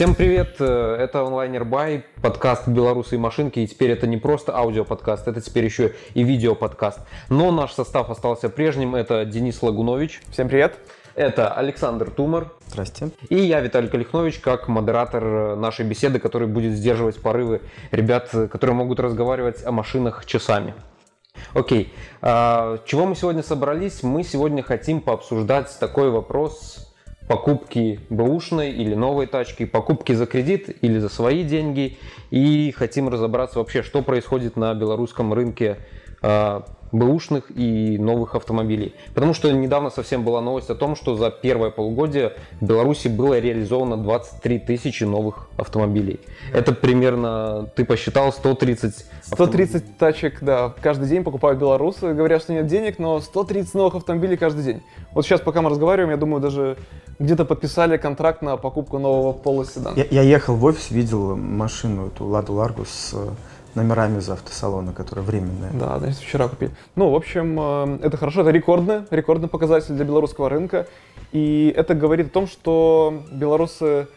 Всем привет, э, это онлайнер Бай, подкаст «Белорусы и машинки», и теперь это не просто аудиоподкаст, это теперь еще и видеоподкаст. Но наш состав остался прежним, это Денис Лагунович. Всем привет. Это Александр Тумар. Здрасте. И я, Виталий Калихнович, как модератор э, нашей беседы, который будет сдерживать порывы ребят, э, которые могут разговаривать о машинах часами. Окей, а, чего мы сегодня собрались? Мы сегодня хотим пообсуждать такой вопрос покупки бэушной или новой тачки, покупки за кредит или за свои деньги. И хотим разобраться вообще, что происходит на белорусском рынке бэушных и новых автомобилей. Потому что недавно совсем была новость о том, что за первое полугодие в Беларуси было реализовано 23 тысячи новых автомобилей. Это примерно, ты посчитал, 130 130 тачек, да, каждый день покупают белорусы. Говорят, что нет денег, но 130 новых автомобилей каждый день. Вот сейчас, пока мы разговариваем, я думаю, даже где-то подписали контракт на покупку нового полоседана. Я, я ехал в офис, видел машину, эту Ладу Ларгу с номерами из автосалона, которые временные. Да, значит, вчера купили. Ну, в общем, э, это хорошо, это рекордный, рекордный показатель для белорусского рынка. И это говорит о том, что белорусы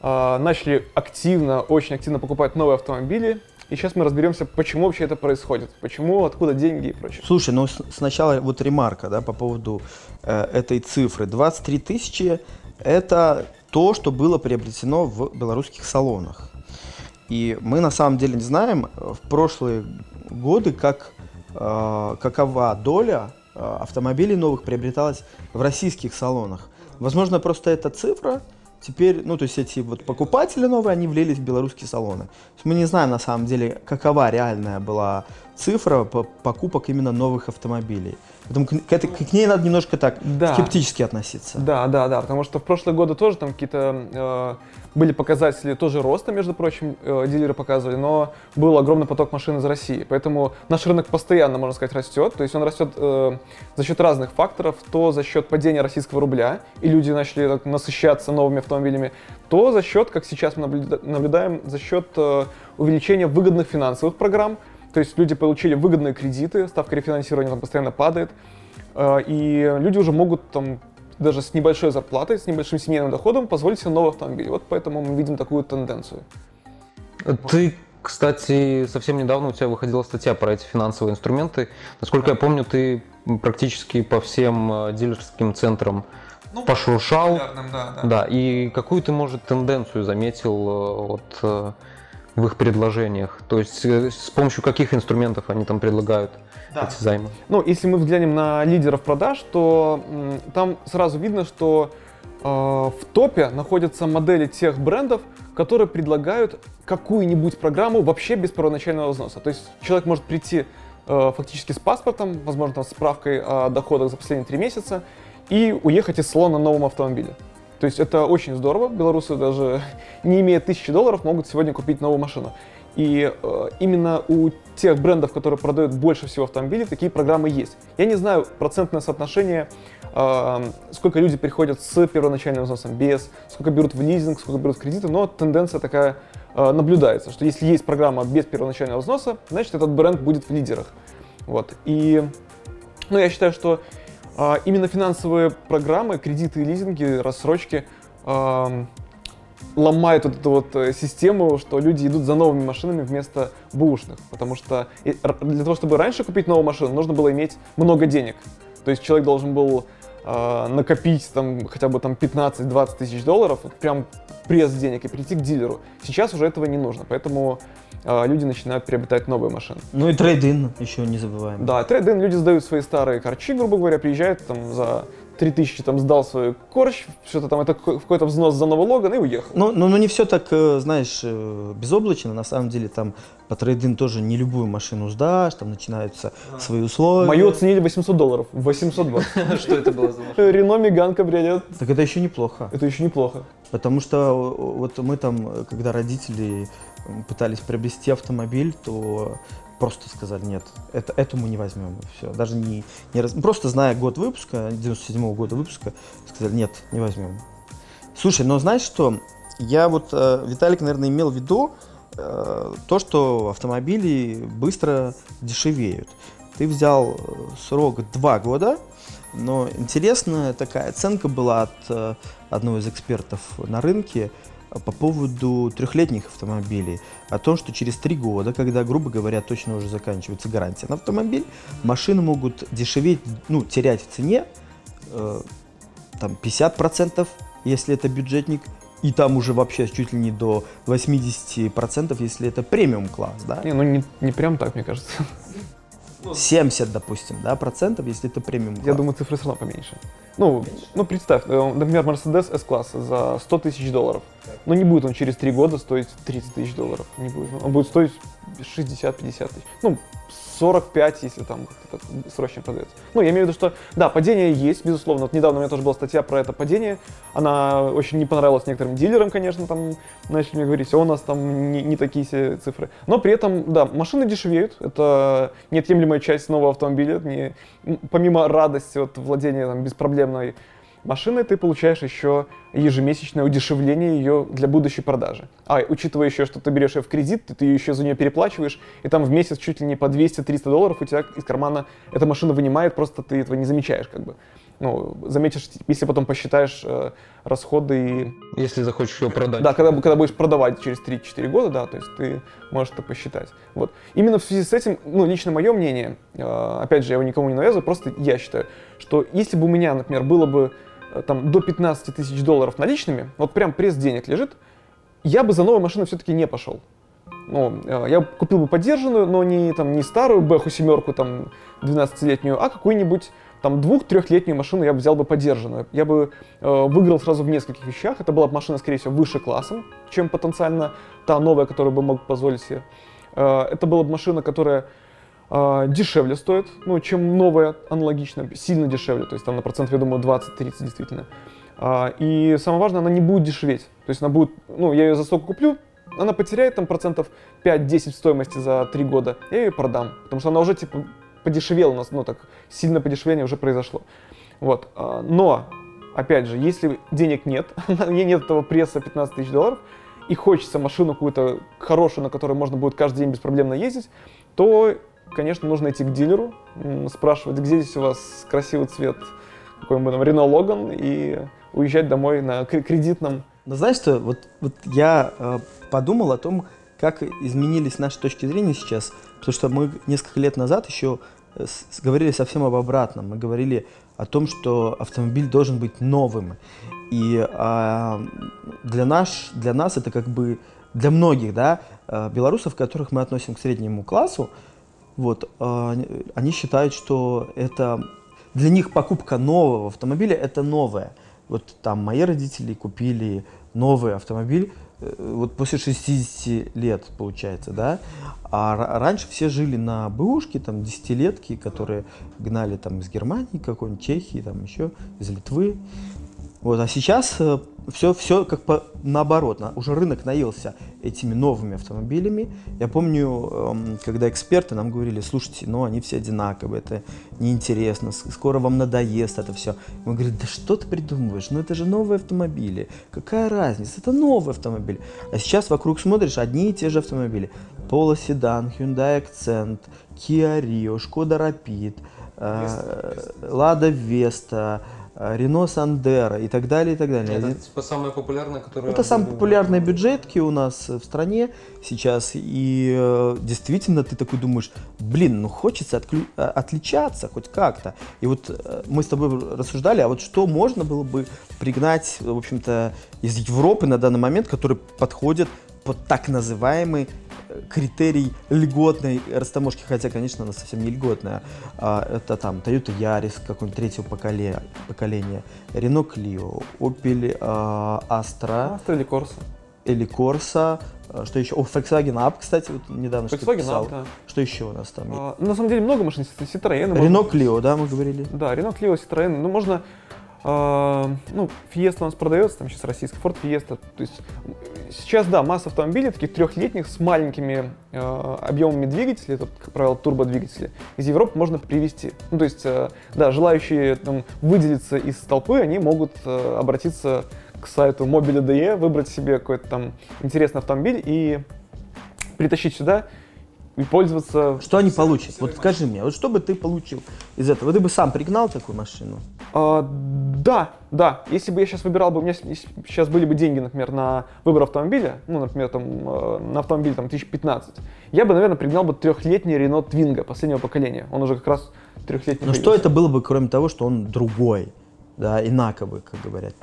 э, начали активно, очень активно покупать новые автомобили. И сейчас мы разберемся, почему вообще это происходит, почему, откуда деньги и прочее. Слушай, ну сначала вот ремарка, да, по поводу э, этой цифры. 23 тысячи – это то, что было приобретено в белорусских салонах. И мы на самом деле не знаем э, в прошлые годы, как, э, какова доля э, автомобилей новых приобреталась в российских салонах. Возможно, просто эта цифра теперь, ну, то есть эти вот покупатели новые, они влились в белорусские салоны. мы не знаем на самом деле, какова реальная была цифра покупок именно новых автомобилей. Поэтому к, этой, к ней надо немножко так да. скептически относиться. Да, да, да, потому что в прошлые годы тоже там какие-то э, были показатели тоже роста, между прочим, э, дилеры показывали, но был огромный поток машин из России. Поэтому наш рынок постоянно, можно сказать, растет. То есть он растет э, за счет разных факторов, то за счет падения российского рубля, и люди начали так, насыщаться новыми автомобилями, то за счет, как сейчас мы наблюдаем, за счет э, увеличения выгодных финансовых программ, то есть люди получили выгодные кредиты, ставка рефинансирования там постоянно падает, э, и люди уже могут там даже с небольшой зарплатой, с небольшим семейным доходом позволить себе новый автомобиль. Вот поэтому мы видим такую тенденцию. Ты, кстати, совсем недавно у тебя выходила статья про эти финансовые инструменты. Насколько да. я помню, ты практически по всем э, дилерским центрам ну, пошуршал. Да, да. да, и какую ты, может, тенденцию заметил э, вот в их предложениях? То есть э, с помощью каких инструментов они там предлагают да. эти займы? Ну, если мы взглянем на лидеров продаж, то м, там сразу видно, что э, в топе находятся модели тех брендов, которые предлагают какую-нибудь программу вообще без первоначального взноса. То есть человек может прийти э, фактически с паспортом, возможно, там, с справкой о доходах за последние три месяца, и уехать из салона на новом автомобиле. То есть это очень здорово. Белорусы даже не имея тысячи долларов могут сегодня купить новую машину. И э, именно у тех брендов, которые продают больше всего автомобилей, такие программы есть. Я не знаю процентное соотношение, э, сколько люди приходят с первоначальным взносом, без, сколько берут в лизинг, сколько берут в кредиты, но тенденция такая э, наблюдается, что если есть программа без первоначального взноса, значит этот бренд будет в лидерах. Вот. И ну, я считаю, что именно финансовые программы, кредиты лизинги, рассрочки ломают вот эту вот э, систему, что люди идут за новыми машинами вместо бушных. Потому что для того, чтобы раньше купить новую машину, нужно было иметь много денег. То есть человек должен был э, накопить там хотя бы там 15-20 тысяч долларов, вот прям пресс денег и прийти к дилеру. Сейчас уже этого не нужно, поэтому э, люди начинают приобретать новые машины. Ну и трейдин еще не забываем. Да, трейдин, люди сдают свои старые корчи, грубо говоря, приезжают там за 3000 там сдал свой корч, что-то там, это какой-то взнос за новый логан и уехал. Ну, ну, ну не все так, э, знаешь, э, безоблачно, на самом деле там по трейдин тоже не любую машину сдашь, там начинаются а. свои условия. Мою оценили 800 долларов, 820. Что это было за машина? Рено Меган кабриолет. Так это еще неплохо. Это еще неплохо. Потому что вот мы там, когда родители пытались приобрести автомобиль, то просто сказали, нет, это, эту мы не возьмем. Все. Даже не, не раз... Просто зная год выпуска, 97 -го года выпуска, сказали, нет, не возьмем. Слушай, но знаешь что? Я вот, э, Виталик, наверное, имел в виду э, то, что автомобили быстро дешевеют. Ты взял э, срок 2 года, но интересная такая оценка была от э, одного из экспертов на рынке. По поводу трехлетних автомобилей. О том, что через три года, когда, грубо говоря, точно уже заканчивается гарантия на автомобиль, машины могут дешеветь, ну, терять в цене э, там 50%, если это бюджетник, и там уже вообще чуть ли не до 80%, если это премиум класс, да? Не, ну не, не прям так, мне кажется. 70, допустим, да, процентов, если это премиум класс. Я думаю, цифры все равно поменьше. Ну, ну представь, э, например, Mercedes S-класса за 100 тысяч долларов. Но не будет он через 3 года стоить 30 тысяч долларов. Не будет. Он будет стоить 60-50 тысяч. Ну, 45, если там так срочно продается. Ну, я имею в виду, что, да, падение есть, безусловно. Вот недавно у меня тоже была статья про это падение. Она очень не понравилась некоторым дилерам, конечно, там начали мне говорить, у нас там не, не такие все цифры. Но при этом, да, машины дешевеют. Это неотъемлемая часть нового автомобиля. Не, помимо радости от владения там, беспроблемной машины ты получаешь еще ежемесячное удешевление ее для будущей продажи. А учитывая еще, что ты берешь ее в кредит, ты, ты еще за нее переплачиваешь, и там в месяц чуть ли не по 200-300 долларов у тебя из кармана эта машина вынимает, просто ты этого не замечаешь как бы. Ну, заметишь, если потом посчитаешь э, расходы и... Если захочешь ее продать. Да, когда, когда будешь продавать через 3-4 года, да, то есть ты можешь это посчитать. Вот. Именно в связи с этим, ну, лично мое мнение, э, опять же, я его никому не навязываю, просто я считаю, что если бы у меня, например, было бы Э, там, до 15 тысяч долларов наличными, вот прям пресс денег лежит, я бы за новую машину все-таки не пошел. Ну, э, я купил бы поддержанную, но не, там, не старую Бэху семерку, там, 12-летнюю, а какую-нибудь там двух-трехлетнюю машину я бы взял бы поддержанную. Я бы э, выиграл сразу в нескольких вещах. Это была бы машина, скорее всего, выше классом, чем потенциально та новая, которую бы мог позволить себе. Э, это была бы машина, которая э, дешевле стоит, ну, чем новая аналогичная, сильно дешевле, то есть там на процентов, я думаю, 20-30 действительно. Э, и самое важное, она не будет дешеветь, то есть она будет, ну, я ее за столько куплю, она потеряет там процентов 5-10 в стоимости за 3 года, я ее продам, потому что она уже типа подешевела у нас, ну так, сильно подешевление уже произошло. Вот, э, но, опять же, если денег нет, нет этого пресса 15 тысяч долларов, и хочется машину какую-то хорошую, на которой можно будет каждый день беспроблемно ездить, то конечно, нужно идти к дилеру, спрашивать, где здесь у вас красивый цвет, какой-нибудь там Renault Logan, и уезжать домой на кредитном. Но знаешь что, вот, вот я э, подумал о том, как изменились наши точки зрения сейчас, потому что мы несколько лет назад еще э, говорили совсем об обратном. Мы говорили о том, что автомобиль должен быть новым. И э, для, наш, для нас это как бы, для многих, да, э, белорусов, которых мы относим к среднему классу, вот, а, они считают, что это для них покупка нового автомобиля это новое. Вот там мои родители купили новый автомобиль э, вот после 60 лет, получается, да, а раньше все жили на бэушке, там, десятилетки, которые гнали там из Германии какой-нибудь, Чехии, там еще, из Литвы. Вот, а сейчас все, все как по, наоборот, на, уже рынок наелся этими новыми автомобилями. Я помню, эм, когда эксперты нам говорили, слушайте, ну они все одинаковые, это неинтересно, скоро вам надоест это все. Мы говорим, да что ты придумываешь, ну это же новые автомобили, какая разница, это новый автомобиль. А сейчас вокруг смотришь, одни и те же автомобили. Polo Sedan, Hyundai Accent, Kia Rio, Skoda Rapid, э, Lada Vesta, Рено Сандера и так далее, и так далее. Это типа самые популярные, которые... Это самые популярные бюджетки у нас в стране сейчас, и э, действительно ты такой думаешь, блин, ну хочется отклю... Э, отличаться хоть как-то. И вот э, мы с тобой рассуждали, а вот что можно было бы пригнать, в общем-то, из Европы на данный момент, который подходит под так называемый критерий льготной растаможки, хотя, конечно, она совсем не льготная. А, это там Toyota Yaris какого-нибудь третьего поколения, поколения, Renault Clio, Opel а, Astra. Astra или Corsa. Или Corsa. А, что еще? О, Volkswagen Up, кстати, вот недавно Volkswagen Up, да. Что еще у нас там? А, на самом деле много машин. Citroёn. Renault можно... Clio, да, мы говорили? Да, Renault Clio, Citroёn. Ну, можно ну, Fiesta у нас продается, там сейчас российская Ford Fiesta. То есть сейчас, да, масса автомобилей таких трехлетних с маленькими э, объемами двигателей, это, как правило, турбодвигатели, из Европы можно привезти. Ну, то есть, э, да, желающие там, выделиться из толпы, они могут э, обратиться к сайту mobile.de, выбрать себе какой-то там интересный автомобиль и притащить сюда и пользоваться... Что они получат? Вот скажи мне, вот что бы ты получил из этого? Ты бы сам пригнал такую машину? А, да, да. Если бы я сейчас выбирал бы, у меня сейчас были бы деньги, например, на выбор автомобиля, ну, например, там, э, на автомобиль там 1015, я бы, наверное, пригнал бы трехлетний Renault Twingo последнего поколения. Он уже как раз трехлетний. Ну, что это было бы, кроме того, что он другой, да, инаковый, как говорят?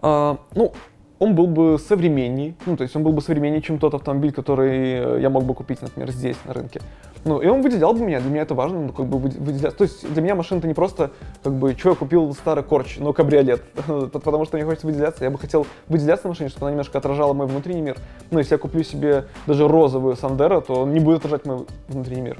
А, ну, он был бы современней, ну, то есть он был бы современнее, чем тот автомобиль, который э, я мог бы купить, например, здесь, на рынке. Ну, и он выделял бы меня, для меня это важно, ну, как бы выделять. То есть для меня машина это не просто, как бы, что я купил старый корч, но кабриолет, потому что мне хочется выделяться. Я бы хотел выделяться на машине, чтобы она немножко отражала мой внутренний мир. Ну, если я куплю себе даже розовую Сандеро, то он не будет отражать мой внутренний мир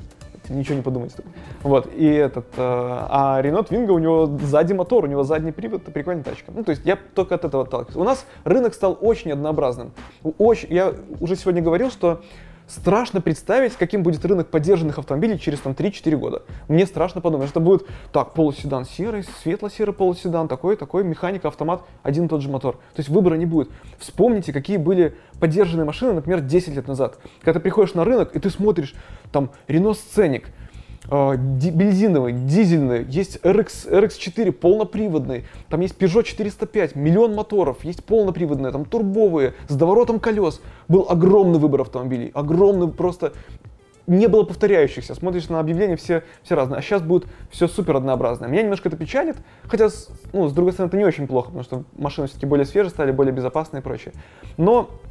ничего не подумайте. Вот, и этот, э, а Renault Twingo, у него сзади мотор, у него задний привод, это прикольная тачка. Ну, то есть я только от этого отталкиваюсь. У нас рынок стал очень однообразным. Очень, я уже сегодня говорил, что страшно представить, каким будет рынок поддержанных автомобилей через там 3-4 года. Мне страшно подумать, что будет так, полуседан серый, светло-серый полуседан, такой, такой, механика, автомат, один и тот же мотор. То есть выбора не будет. Вспомните, какие были поддержанные машины, например, 10 лет назад. Когда ты приходишь на рынок, и ты смотришь, там, Scenic, э, бензиновый, дизельный, есть RX, RX4 полноприводный, там есть Peugeot 405, миллион моторов, есть полноприводные, там турбовые, с доворотом колес. Был огромный выбор автомобилей, огромный просто не было повторяющихся. Смотришь на объявления, все, все разные. А сейчас будет все супер однообразное. Меня немножко это печалит, хотя, ну, с другой стороны, это не очень плохо, потому что машины все-таки более свежие стали, более безопасные и прочее. Но а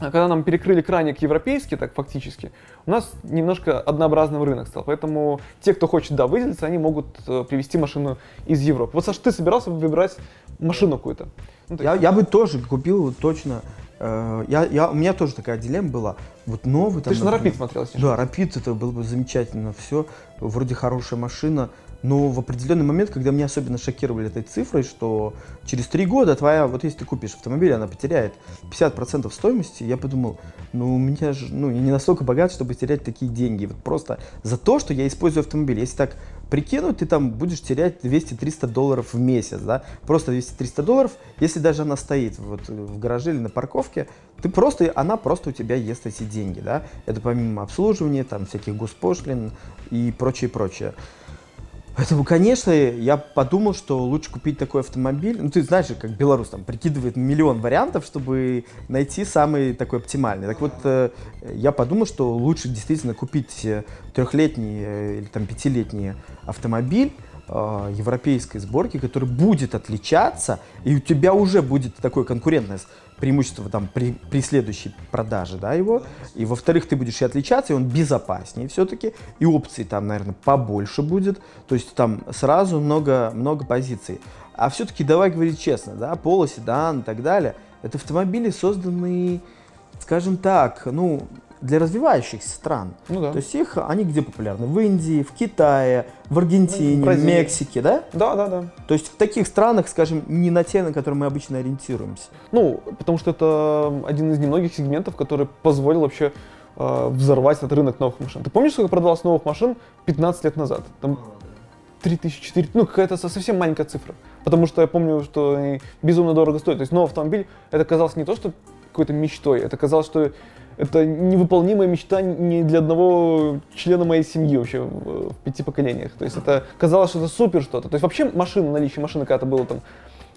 когда нам перекрыли краник европейский, так фактически, у нас немножко однообразный рынок стал. Поэтому те, кто хочет, да, выделиться, они могут э, привезти машину из Европы. Вот, Саш, ты собирался выбирать машину какую-то? Ну, я, я бы тоже купил точно. Э, я, я, у меня тоже такая дилемма была. Вот новый там. Ты же на Rapid смотрел, Да, Rapid это было бы замечательно. Все, вроде хорошая машина. Но в определенный момент, когда меня особенно шокировали этой цифрой, что через три года твоя, вот если ты купишь автомобиль, она потеряет 50% стоимости, я подумал, ну у меня же, ну я не настолько богат, чтобы терять такие деньги. Вот просто за то, что я использую автомобиль. Если так прикинуть, ты там будешь терять 200-300 долларов в месяц, да, просто 200-300 долларов, если даже она стоит вот в гараже или на парковке, ты просто, она просто у тебя ест эти деньги, да, это помимо обслуживания, там, всяких госпошлин и прочее, прочее. Поэтому, конечно, я подумал, что лучше купить такой автомобиль. Ну, ты знаешь, как белорус там прикидывает миллион вариантов, чтобы найти самый такой оптимальный. Так вот, э, я подумал, что лучше действительно купить э, трехлетний э, или там пятилетний автомобиль, европейской сборки, который будет отличаться, и у тебя уже будет такое конкурентное преимущество там при, при следующей продаже, да, его. И во-вторых, ты будешь и отличаться, и он безопаснее все-таки, и опций там, наверное, побольше будет. То есть там сразу много, много позиций. А все-таки давай говорить честно, да, Polo, седан и так далее, это автомобили, созданные, скажем так, ну, для развивающихся стран. Ну, да. То есть их, они где популярны? В Индии, в Китае, в Аргентине, в Мексике, да? Да, да, да. То есть в таких странах, скажем, не на те, на которые мы обычно ориентируемся. Ну, потому что это один из немногих сегментов, который позволил вообще э, взорвать этот рынок новых машин. Ты помнишь, сколько продалось новых машин 15 лет назад? Там 3000, 4, ну какая-то совсем маленькая цифра. Потому что я помню, что они безумно дорого стоят. То есть новый автомобиль, это казалось не то, что какой-то мечтой, это казалось, что это невыполнимая мечта не для одного члена моей семьи вообще в, в пяти поколениях. То есть это казалось, что это супер что-то. То есть вообще машина, наличие машины когда-то было там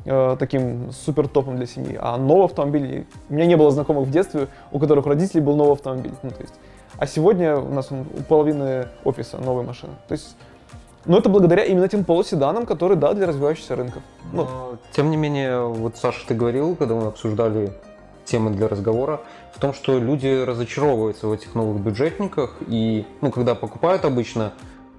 э, таким супер топом для семьи. А новый автомобиль, у меня не было знакомых в детстве, у которых у родителей был новый автомобиль. Ну, то есть, а сегодня у нас у половины офиса новые машины. То есть но это благодаря именно тем полуседанам, которые, да, для развивающихся рынков. Ну. Но, тем не менее, вот Саша, ты говорил, когда мы обсуждали темы для разговора, том, что люди разочаровываются в этих новых бюджетниках, и, ну, когда покупают обычно,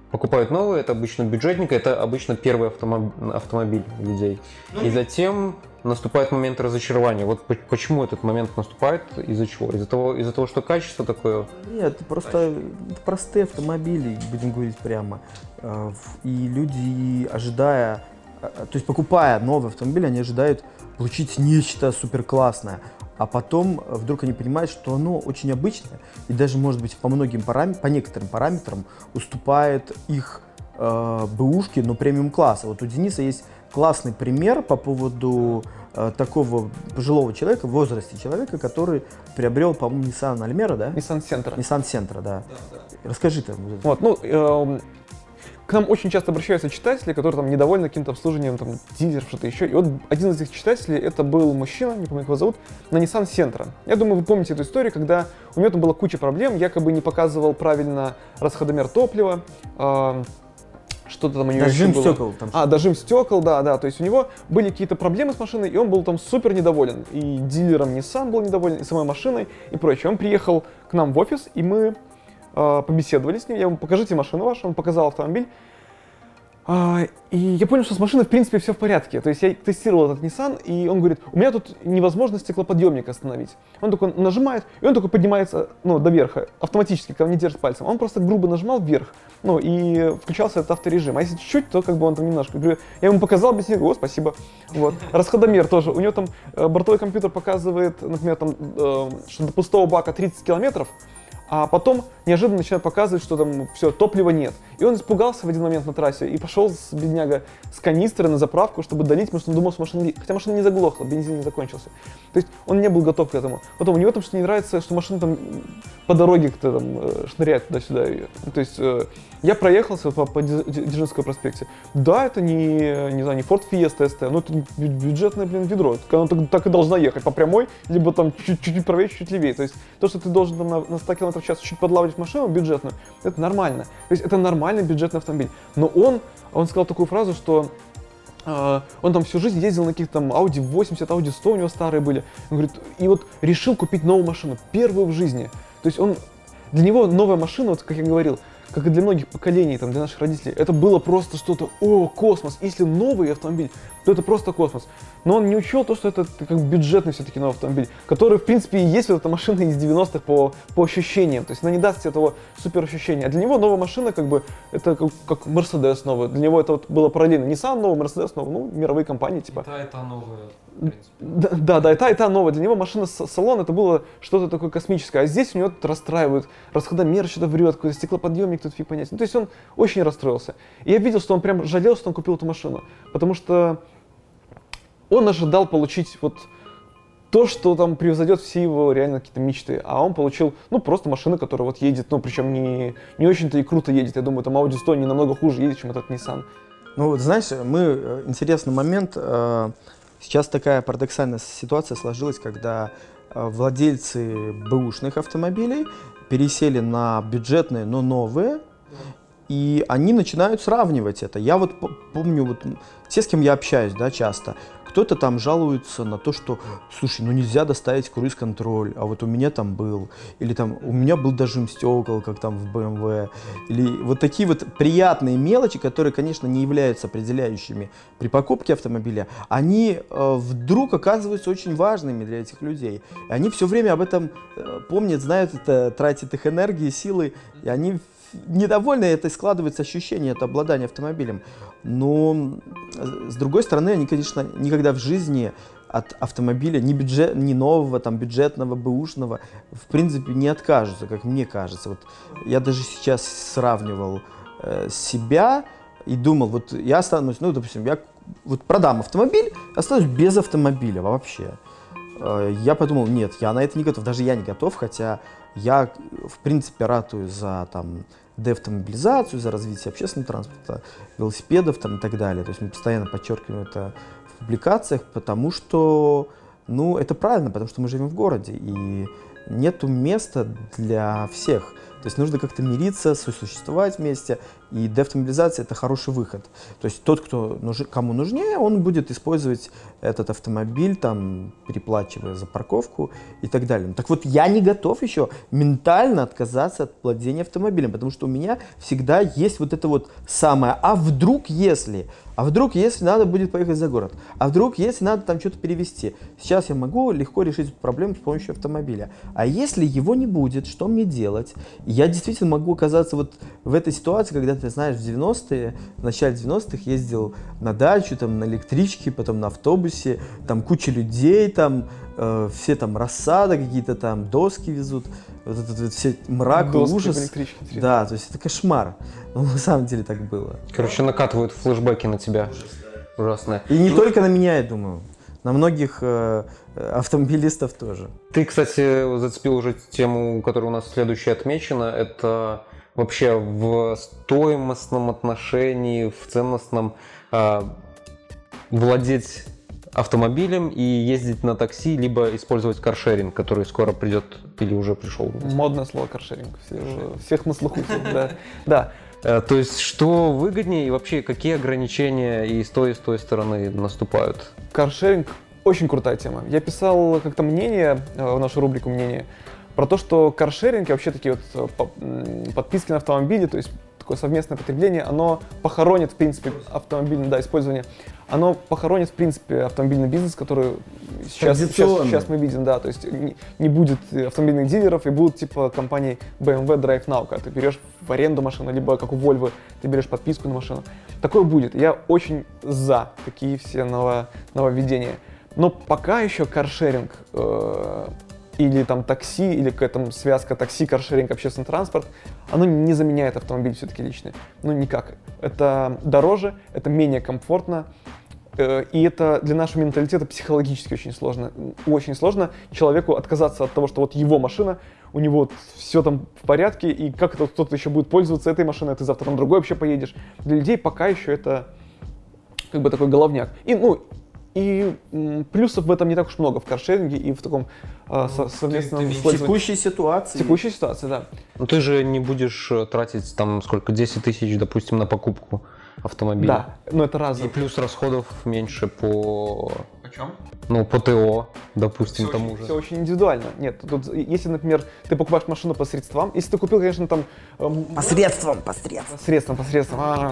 покупают новые, это обычно бюджетник, это обычно первый автомобиль, автомобиль людей. Ну, и затем наступает момент разочарования. Вот почему этот момент наступает, из-за чего? Из-за того, из-за того, что качество такое? Нет, это просто это простые автомобили, будем говорить прямо. А, и люди, ожидая, а, то есть покупая новый автомобиль, они ожидают получить нечто супер классное а потом э, вдруг они понимают, что оно очень обычное и даже, может быть, по многим параметрам, по некоторым параметрам уступает их э, бэушке, но премиум класса. Вот у Дениса есть классный пример по поводу э, такого пожилого человека, в возрасте человека, который приобрел, по-моему, Nissan Almera, да? Nissan Sentra. Nissan Sentra, да. Расскажи там. Вот, ну, эм, к нам очень часто обращаются читатели, которые там недовольны каким-то обслуживанием, там, дилеров, что-то еще. И вот один из этих читателей, это был мужчина, не помню, как его зовут, на Nissan Sentra. Я думаю, вы помните эту историю, когда у него там была куча проблем, якобы не показывал правильно расходомер топлива, э, что-то там у него Дожим еще было. стекол там. А, дожим стекол, да, да. То есть у него были какие-то проблемы с машиной, и он был там супер недоволен. И дилером Nissan был недоволен, и самой машиной, и прочее. Он приехал к нам в офис, и мы побеседовали с ним. Я ему, покажите машину вашу, он показал автомобиль. А, и я понял, что с машиной в принципе все в порядке. То есть я тестировал этот Nissan, и он говорит, у меня тут невозможно стеклоподъемник остановить. Он такой нажимает, и он такой поднимается ну, до верха, автоматически, когда не держит пальцем. Он просто грубо нажимал вверх, ну, и включался этот авторежим. А если чуть-чуть, то как бы он там немножко. Я ему показал, объяснил, о, спасибо. Вот. Расходомер тоже. У него там э, бортовой компьютер показывает, например, там, э, что до пустого бака 30 километров, а потом неожиданно начинает показывать, что там все, топлива нет. И он испугался в один момент на трассе и пошел с бедняга с канистры на заправку, чтобы долить, потому что он думал, что машина, хотя машина не заглохла, бензин не закончился. То есть он не был готов к этому. Потом у него там что не нравится, что машина там по дороге как-то там э, шныряет туда-сюда. То есть э, я проехался по, по Дзержинскому проспекте. Да, это не, не знаю, не Ford Fiesta ST, но это бюджетное, блин, ведро. Оно так, так и должна ехать по прямой, либо там чуть-чуть правее, чуть-чуть левее. То есть то, что ты должен там на, на 100 км в час чуть подлавливать машину бюджетную, это нормально. То есть это нормальный бюджетный автомобиль. Но он, он сказал такую фразу, что Uh, он там всю жизнь ездил на каких-то там Audi 80, Audi 100 у него старые были. Он говорит, и вот решил купить новую машину, первую в жизни. То есть он, для него новая машина, вот как я говорил, как и для многих поколений, там, для наших родителей, это было просто что-то, о, космос. Если новый автомобиль, то это просто космос. Но он не учел то, что это как бюджетный все-таки новый автомобиль, который, в принципе, и есть вот эта машина из 90-х по, по ощущениям. То есть она не даст тебе этого супер ощущения. А для него новая машина, как бы, это как, как Mercedes новый. Для него это вот было параллельно. Nissan новый, Mercedes новый, ну, мировые компании, типа. Да, это новая. Да, да, да, и та, и та новая. Для него машина салон это было что-то такое космическое. А здесь у него тут расстраивают. Расходомер что-то врет, какой-то стеклоподъемник тут фиг понять. Ну, то есть он очень расстроился. И я видел, что он прям жалел, что он купил эту машину. Потому что он ожидал получить вот то, что там превзойдет все его реально какие-то мечты. А он получил, ну, просто машину, которая вот едет, ну, причем не, не очень-то и круто едет. Я думаю, там Audi 100 не намного хуже едет, чем этот Nissan. Ну, вот знаешь, мы, э, интересный момент, э, сейчас такая парадоксальная ситуация сложилась, когда э, владельцы бэушных автомобилей пересели на бюджетные, но новые, и они начинают сравнивать это. Я вот помню, вот те, с кем я общаюсь, да, часто, кто-то там жалуется на то, что, слушай, ну нельзя доставить круиз-контроль, а вот у меня там был. Или там у меня был дожим стекол, как там в BMW. Или вот такие вот приятные мелочи, которые, конечно, не являются определяющими при покупке автомобиля, они э, вдруг оказываются очень важными для этих людей. И они все время об этом э, помнят, знают это, тратят их энергии, силы, и они недовольны, это складывается ощущение от обладания автомобилем. Но, с другой стороны, они, конечно, никогда в жизни от автомобиля, ни, бюджет, ни нового, там, бюджетного, бэушного, в принципе, не откажутся, как мне кажется. Вот я даже сейчас сравнивал э, себя и думал, вот я останусь, ну, допустим, я вот продам автомобиль, останусь без автомобиля вообще. Э, я подумал, нет, я на это не готов, даже я не готов, хотя я, в принципе, ратую за там деавтомобилизацию, за развитие общественного транспорта, велосипедов там, и так далее. То есть мы постоянно подчеркиваем это в публикациях, потому что, ну, это правильно, потому что мы живем в городе, и нету места для всех. То есть нужно как-то мириться, сосуществовать вместе, и деавтомобилизация это хороший выход. То есть тот, кто, кому нужнее, он будет использовать этот автомобиль, там, переплачивая за парковку и так далее. Так вот, я не готов еще ментально отказаться от владения автомобилем, потому что у меня всегда есть вот это вот самое, а вдруг если, а вдруг если надо будет поехать за город, а вдруг если надо там что-то перевести. Сейчас я могу легко решить эту проблему с помощью автомобиля. А если его не будет, что мне делать? Я действительно могу оказаться вот в этой ситуации, когда ты знаешь, в 90-е, в начале 90-х ездил на дачу, там, на электричке, потом на автобусе, там куча людей, там, э, все там рассады какие-то там, доски везут, вот этот вот, все мрак доски и ужас. Да, то есть это кошмар. Ну, на самом деле так было. Короче, накатывают флешбеки на тебя. ужасная. И не только на меня, я думаю. На многих э, автомобилистов тоже. Ты, кстати, зацепил уже тему, которая у нас следующая отмечена. Это вообще в стоимостном отношении, в ценностном э, владеть автомобилем и ездить на такси, либо использовать каршеринг, который скоро придет или уже пришел. Модное слово каршеринг. Все, всех на слуху. Да. да. Э, то есть, что выгоднее и вообще какие ограничения и с той, и с той стороны наступают? Каршеринг очень крутая тема. Я писал как-то мнение э, в нашу рубрику «Мнение» про то, что каршеринг и вообще такие вот э, подписки на автомобили, то есть такое совместное потребление, оно похоронит, в принципе, автомобильное да, использование, оно похоронит, в принципе, автомобильный бизнес, который сейчас, сейчас, сейчас мы видим, да, то есть не, не будет автомобильных дилеров и будут типа компании BMW Drive Now, когда ты берешь в аренду машину, либо как у Volvo, ты берешь подписку на машину. Такое будет. Я очень за такие все ново, нововведения. Но пока еще каршеринг э, или там такси, или какая-то связка такси, каршеринг, общественный транспорт, оно не заменяет автомобиль все-таки личный. Ну, никак. Это дороже, это менее комфортно, э, и это для нашего менталитета психологически очень сложно. Очень сложно человеку отказаться от того, что вот его машина, у него все там в порядке, и как это кто-то еще будет пользоваться этой машиной, а ты завтра там другой вообще поедешь. Для людей пока еще это как бы такой головняк. И, ну, и плюсов в этом не так уж много в каршеринге и в таком э, со, совместном ты, ты в текущей ситуации. Текущей ситуации, да. Но ты же не будешь э, тратить там сколько, 10 тысяч, допустим, на покупку автомобиля. Да, но это раз. И плюс расходов меньше по... По чем? Ну, по ТО, допустим, все тому очень, же. Все очень индивидуально. Нет, тут, если, например, ты покупаешь машину по средствам, если ты купил, конечно, там... Эм, по средствам, по средствам. По средствам, по средствам. А-а-а.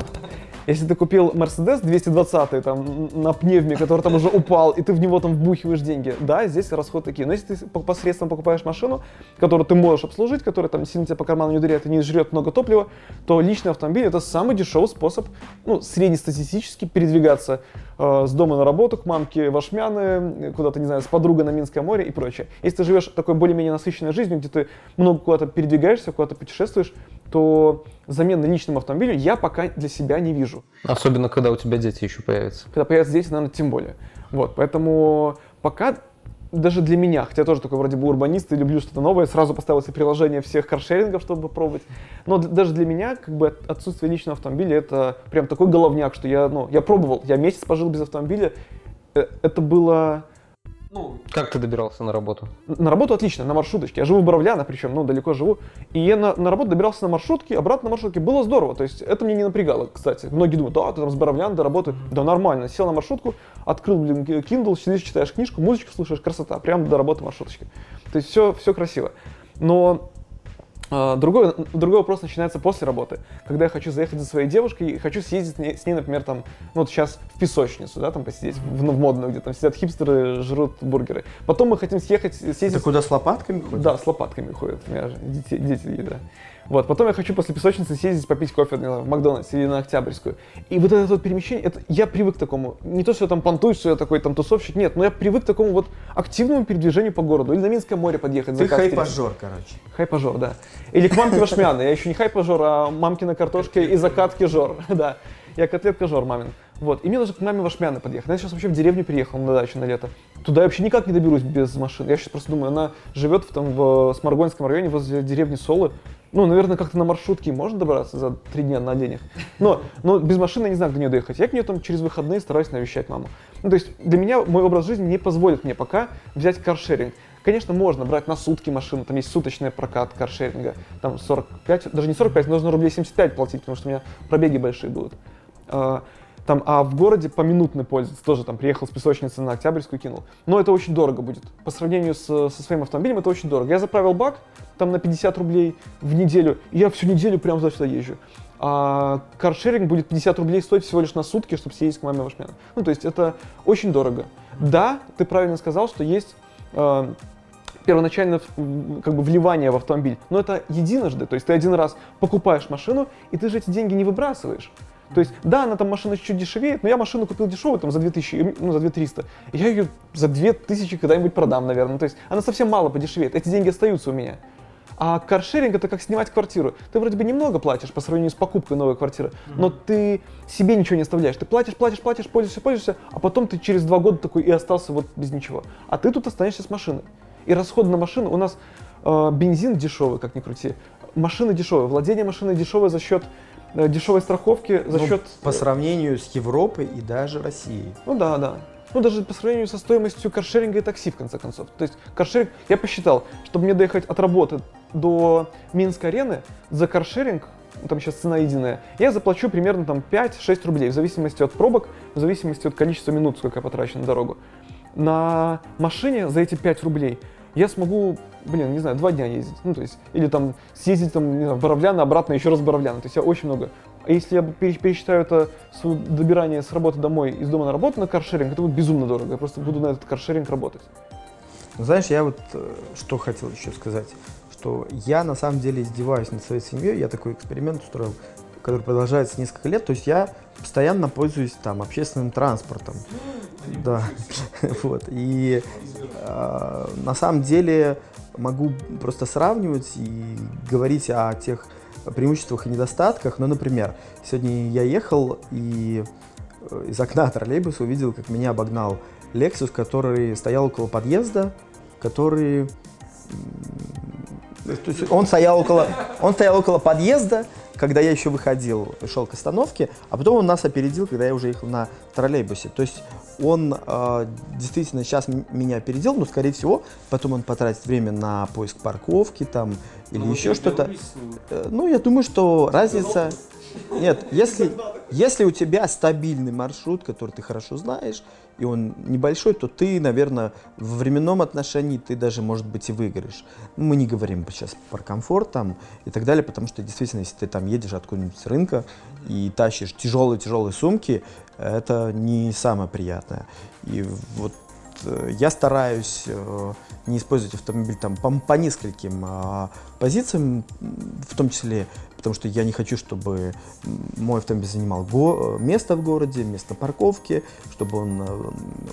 Если ты купил Mercedes 220 там на пневме, который там уже упал, и ты в него там вбухиваешь деньги, да, здесь расходы такие. Но если ты посредством покупаешь машину, которую ты можешь обслужить, которая там сильно тебе по карману не ударяет и не жрет много топлива, то личный автомобиль это самый дешевый способ, ну, среднестатистически передвигаться э, с дома на работу, к мамке в Ашмяны, куда-то, не знаю, с подругой на Минское море и прочее. Если ты живешь такой более-менее насыщенной жизнью, где ты много куда-то передвигаешься, куда-то путешествуешь, то замены личному автомобилю я пока для себя не вижу. Особенно, когда у тебя дети еще появятся. Когда появятся дети, наверное, тем более. Вот, поэтому пока даже для меня, хотя я тоже такой вроде бы урбанист и люблю что-то новое, сразу поставил себе приложение всех каршерингов, чтобы попробовать. Но даже для меня как бы отсутствие личного автомобиля это прям такой головняк, что я, ну, я пробовал, я месяц пожил без автомобиля, э, это было ну, как ты добирался на работу? На работу отлично, на маршруточке. Я живу в Боровляно, причем, ну, далеко живу. И я на, на работу добирался на маршрутке, обратно на маршрутке. Было здорово, то есть это мне не напрягало, кстати. Многие думают, да, ты там с Боровляна до работы. Да нормально. Сел на маршрутку, открыл, блин, Kindle, сидишь, читаешь книжку, музычку слушаешь, красота. Прям до работы маршруточки. То есть все, все красиво. Но другой, другой вопрос начинается после работы, когда я хочу заехать за своей девушкой и хочу съездить с ней, например, там, ну вот сейчас в песочницу, да, там посидеть, в, в модную, где там сидят хипстеры, жрут бургеры. Потом мы хотим съехать, съездить... Ты куда, с лопатками ходишь? Да, с лопатками ходят, у меня же дети, дети да. Вот, потом я хочу после песочницы съездить попить кофе знаю, в Макдональдс или на Октябрьскую. И вот это вот перемещение, это, я привык к такому. Не то, что я там понтуюсь, что я такой там тусовщик, нет, но я привык к такому вот активному передвижению по городу. Или на Минское море подъехать. Ты хайпажор, короче. Хайпажор, да. Или к мамке Вашмяна. Я еще не хайпажор, а мамкина картошка и закатки жор. Да. Я котлетка жор мамин. Вот. И мне нужно к маме Вашмяны подъехать. Я сейчас вообще в деревню приехал на дачу на лето. Туда я вообще никак не доберусь без машины. Я сейчас просто думаю, она живет в, там, в Сморгонском районе возле деревни Солы. Ну, наверное, как-то на маршрутке можно добраться за три дня на оленях. Но, но без машины я не знаю, где нее доехать. Я к нее там через выходные стараюсь навещать маму. Ну, то есть для меня мой образ жизни не позволит мне пока взять каршеринг. Конечно, можно брать на сутки машину, там есть суточный прокат каршеринга, там 45, даже не 45, нужно рублей 75 платить, потому что у меня пробеги большие будут. Там, а в городе по минутной пользоваться, тоже там приехал с песочницы на Октябрьскую кинул. Но это очень дорого будет. По сравнению с, со своим автомобилем это очень дорого. Я заправил бак там на 50 рублей в неделю, и я всю неделю прям туда-сюда езжу. А каршеринг будет 50 рублей стоить всего лишь на сутки, чтобы съездить к маме в Ашмен. Ну, то есть это очень дорого. Да, ты правильно сказал, что есть э, первоначальное как бы вливание в автомобиль, но это единожды, то есть ты один раз покупаешь машину, и ты же эти деньги не выбрасываешь. То есть, да, она там машина чуть дешевеет, но я машину купил дешевую, там, за 2000, ну, за 2300. И я ее за 2000 когда-нибудь продам, наверное. То есть, она совсем мало подешевеет. Эти деньги остаются у меня. А каршеринг это как снимать квартиру. Ты вроде бы немного платишь по сравнению с покупкой новой квартиры, но ты себе ничего не оставляешь. Ты платишь, платишь, платишь, пользуешься, пользуешься, а потом ты через два года такой и остался вот без ничего. А ты тут останешься с машиной. И расход на машину у нас э, бензин дешевый, как ни крути. Машина дешевая, владение машиной дешевое за счет э, дешевой страховки, за Ну, счет... По сравнению с Европой и даже Россией. Ну да, да. Ну даже по сравнению со стоимостью каршеринга и такси, в конце концов. То есть каршеринг, я посчитал, чтобы мне доехать от работы до Минской арены, за каршеринг, ну, там сейчас цена единая, я заплачу примерно там 5-6 рублей, в зависимости от пробок, в зависимости от количества минут, сколько я потрачу на дорогу. На машине за эти 5 рублей я смогу, блин, не знаю, два дня ездить. Ну, то есть, или там съездить там, не знаю, в Боровляно, обратно еще раз в Боровляно. То есть я очень много. А если я пере- пересчитаю это с добирание с работы домой, из дома на работу на каршеринг, это будет безумно дорого. Я просто буду на этот каршеринг работать. Ну, Знаешь, я вот э, что хотел еще сказать, что я на самом деле издеваюсь над своей семьей, я такой эксперимент устроил, который продолжается несколько лет, то есть я постоянно пользуюсь там общественным транспортом, да, вот, и э, на самом деле могу просто сравнивать и говорить о тех преимуществах и недостатках, ну, например, сегодня я ехал и э, из окна троллейбуса увидел, как меня обогнал Lexus, который стоял около подъезда, который... то есть он стоял около, он стоял около подъезда, когда я еще выходил, шел к остановке, а потом он нас опередил, когда я уже ехал на троллейбусе. То есть он э, действительно сейчас меня опередил, но, скорее всего, потом он потратит время на поиск парковки там или еще что-то. Э, Ну, я думаю, что разница... Нет, если, если у тебя стабильный маршрут, который ты хорошо знаешь, и он небольшой, то ты, наверное, в временном отношении ты даже, может быть, и выиграешь. Ну, мы не говорим сейчас про комфорт там и так далее, потому что действительно, если ты там едешь откуда-нибудь с рынка и тащишь тяжелые-тяжелые сумки, это не самое приятное. И вот я стараюсь э, не использовать автомобиль там по, по нескольким а, позициям, в том числе потому что я не хочу, чтобы мой автомобиль занимал го- место в городе, место парковки, чтобы он э,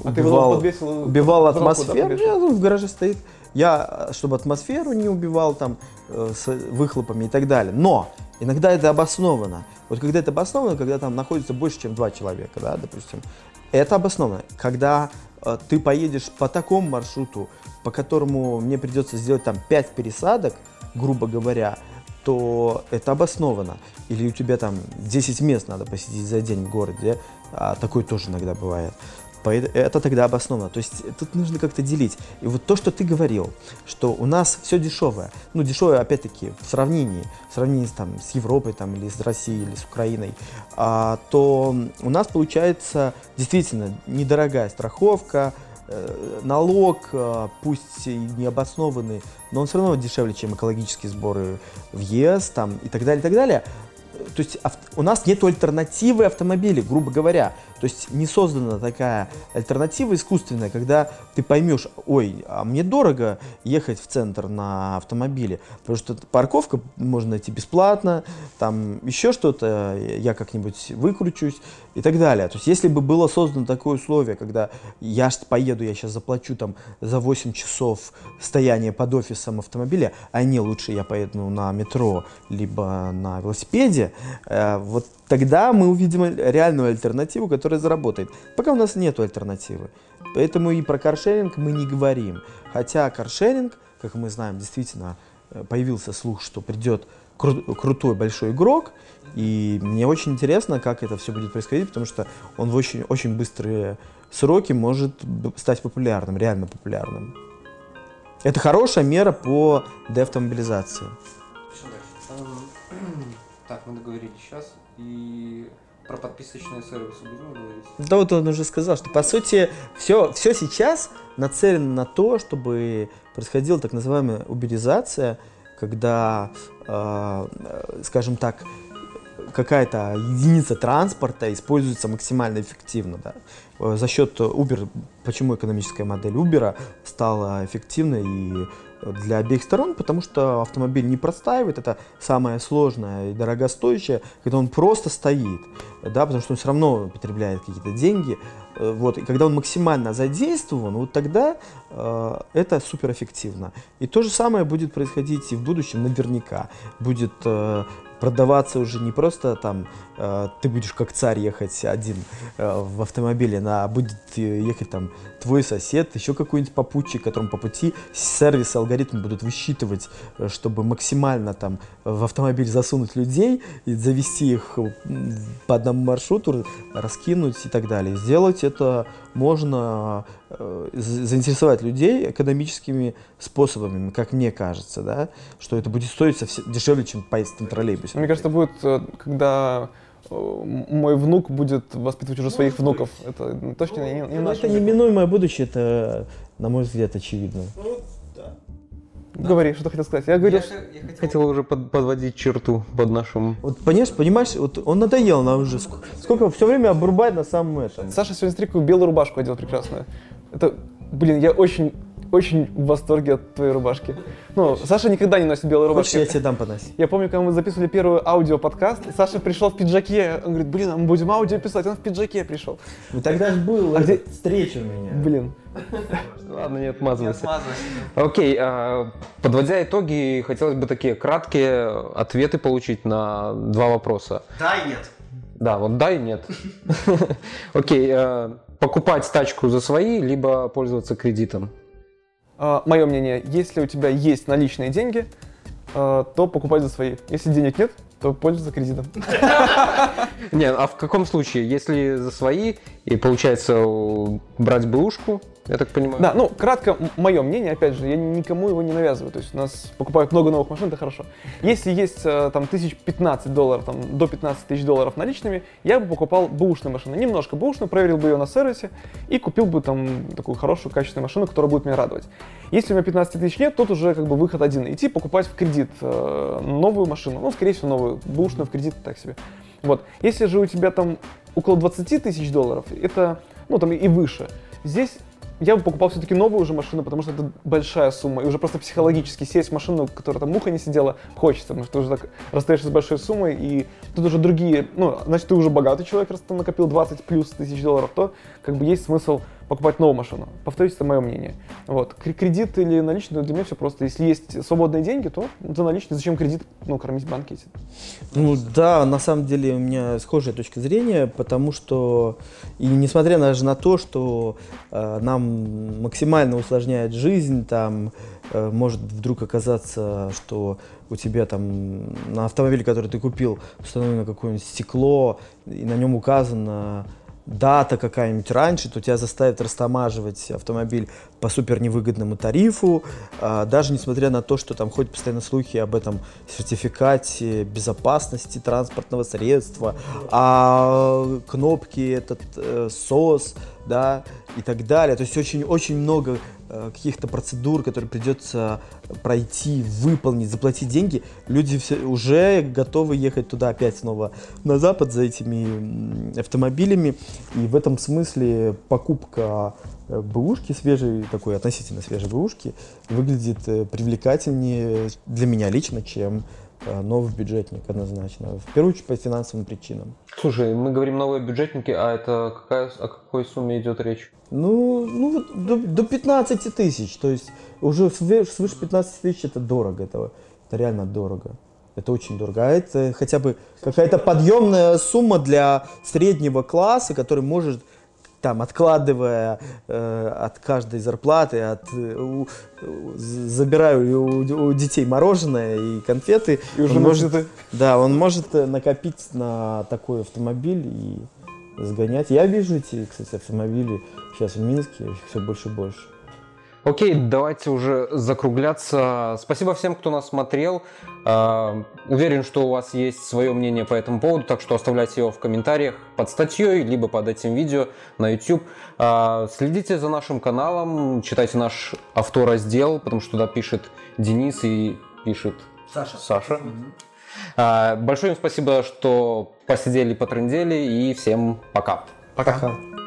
А убивал, подвесил убивал да, атмосферу. Нет, он в гараже стоит. Я, э, чтобы атмосферу не убивал там э, с выхлопами и так далее. Но иногда это обосновано. Вот когда это обосновано, когда там находится больше, чем два человека, да, допустим, это обосновано. Когда э, ты поедешь по такому маршруту, по которому мне придется сделать там 5 пересадок, грубо говоря, то это обосновано. Или у тебя там 10 мест надо посетить за день в городе, а такое тоже иногда бывает. Это тогда обосновано. То есть тут нужно как-то делить. И вот то, что ты говорил, что у нас все дешевое, ну дешевое опять-таки в сравнении, в сравнении там, с Европой там, или с Россией, или с Украиной, а, то у нас получается действительно недорогая страховка, э, налог, э, пусть и необоснованный, но он все равно дешевле, чем экологические сборы в ЕС там, и так далее, и так далее. То есть у нас нет альтернативы автомобилей, грубо говоря. То есть не создана такая альтернатива искусственная, когда ты поймешь, ой, а мне дорого ехать в центр на автомобиле, потому что парковка можно найти бесплатно, там еще что-то, я как-нибудь выкручусь и так далее. То есть если бы было создано такое условие, когда я поеду, я сейчас заплачу там за 8 часов стояния под офисом автомобиля, а не лучше я поеду на метро, либо на велосипеде, э, вот тогда мы увидим реальную альтернативу, которая заработает. Пока у нас нет альтернативы. Поэтому и про каршеринг мы не говорим. Хотя каршеринг, как мы знаем, действительно э, появился слух, что придет кру- крутой большой игрок. И мне очень интересно, как это все будет происходить, потому что он в очень, очень быстрые сроки может стать популярным, реально популярным. Это хорошая мера по деавтомобилизации. Так, мы договорились сейчас. И про подписочные сервисы будем говорить? Да вот он уже сказал, что по сути все, все сейчас нацелено на то, чтобы происходила так называемая уберизация, когда, э, э, скажем так, какая-то единица транспорта используется максимально эффективно. Да? Э, За счет Uber, почему экономическая модель Uber стала эффективной и для обеих сторон, потому что автомобиль не простаивает, это самое сложное и дорогостоящее, когда он просто стоит, да, потому что он все равно потребляет какие-то деньги, э, вот, и когда он максимально задействован, вот тогда э, это суперэффективно. И то же самое будет происходить и в будущем наверняка. Будет э, продаваться уже не просто там ты будешь как царь ехать один э, в автомобиле, а будет ехать там твой сосед, еще какой-нибудь попутчик, которым по пути сервис, алгоритмы будут высчитывать, э, чтобы максимально там в автомобиль засунуть людей и завести их по одному маршруту, раскинуть и так далее. Сделать это можно э, заинтересовать людей экономическими способами, как мне кажется, да, что это будет стоить совсем дешевле, чем поездка на троллейбусе. Мне кажется, будет, э, когда э, мой внук будет воспитывать уже своих внуков. Это точно не, не ну, наше. Это неминуемое будущее, это, на мой взгляд, очевидно. Говори, что ты хотел сказать. Я говорил, что... Я хотел, хотел уже под, подводить черту под нашим... Вот понимаешь, понимаешь, вот он надоел нам уже. Сколько, сколько все время обрубает на самом этом. Саша сегодня стрику белую рубашку одел прекрасную. Это, блин, я очень очень в восторге от твоей рубашки. Ну, Саша никогда не носит белые рубашки. Хочешь, я тебе дам поносить? Я помню, когда мы записывали первый аудиоподкаст, Саша пришел в пиджаке. Он говорит, блин, а мы будем аудио писать. Он в пиджаке пришел. Ну тогда же был А где- встреча у меня. Блин. Ладно, не отмазывайся. Окей, а, подводя итоги, хотелось бы такие краткие ответы получить на два вопроса. Да и нет. Да, вот да и нет. Окей, а, покупать тачку за свои, либо пользоваться кредитом. А, Мое мнение, если у тебя есть наличные деньги, а, то покупай за свои. Если денег нет, то пользуйся кредитом. Не, а в каком случае? Если за свои, и получается у- брать бэушку, я так понимаю? Да, ну, кратко, мое мнение, опять же, я никому его не навязываю. То есть у нас покупают много новых машин, это хорошо. Если есть э, там тысяч 15 долларов, там до 15 тысяч долларов наличными, я бы покупал бэушную машину. Немножко бэушную, проверил бы ее на сервисе и купил бы там такую хорошую, качественную машину, которая будет меня радовать. Если у меня 15 тысяч нет, тут уже как бы выход один. Идти покупать в кредит э, новую машину, ну, скорее всего, новую, бэушную в кредит, так себе. Вот. Если же у тебя там около 20 тысяч долларов, это, ну, там и- и выше, здесь я бы покупал все-таки новую уже машину, потому что это большая сумма. И уже просто психологически сесть в машину, в которой там муха не сидела, хочется, потому что ты уже так расстаешься с большой суммой, и тут уже другие, ну, значит, ты уже богатый человек, раз ты накопил 20 плюс тысяч долларов, то как бы есть смысл покупать новую машину. Повторюсь, это мое мнение. Вот. Кр- Кредит или наличный, для меня все просто. Если есть свободные деньги, то за наличные. Зачем кредит, ну, кормить банки эти? Ну да, на самом деле у меня схожая точка зрения, потому что, и несмотря даже на то, что э, нам максимально усложняет жизнь, там э, может вдруг оказаться, что у тебя там на автомобиле, который ты купил, установлено какое-нибудь стекло, и на нем указано дата какая-нибудь раньше, то тебя заставит растамаживать автомобиль по супер невыгодному тарифу, а, даже несмотря на то, что там ходят постоянно слухи об этом сертификате безопасности транспортного средства, а кнопки этот э, СОС, да, и так далее. То есть очень-очень много э, каких-то процедур, которые придется пройти, выполнить, заплатить деньги. Люди все уже готовы ехать туда опять снова на запад за этими автомобилями. И в этом смысле покупка э, бэушки свежей, такой относительно свежей бэушки, выглядит э, привлекательнее для меня лично, чем э, новый бюджетник однозначно. В первую очередь по финансовым причинам. Слушай, мы говорим новые бюджетники, а это какая, о какой сумме идет речь? Ну, ну до, до 15 тысяч, то есть уже свыше 15 тысяч это дорого, это, это реально дорого. Это очень дорого. А это хотя бы какая-то подъемная сумма для среднего класса, который может там, откладывая э, от каждой зарплаты, от, э, у- забираю у, у детей мороженое и конфеты, И уже он может, да, он может э, накопить на такой автомобиль и сгонять. Я вижу эти, кстати, автомобили сейчас в Минске, их все больше и больше. Окей, давайте уже закругляться. Спасибо всем, кто нас смотрел. А, Уверен, что у вас есть свое мнение по этому поводу, так что оставляйте его в комментариях под статьей, либо под этим видео на YouTube. А, Следите за нашим каналом, читайте наш автораздел, потому что туда пишет Денис и пишет Саша. Саша. А, Большое им спасибо, что посидели, потрындели, и всем пока. Пока. Пока.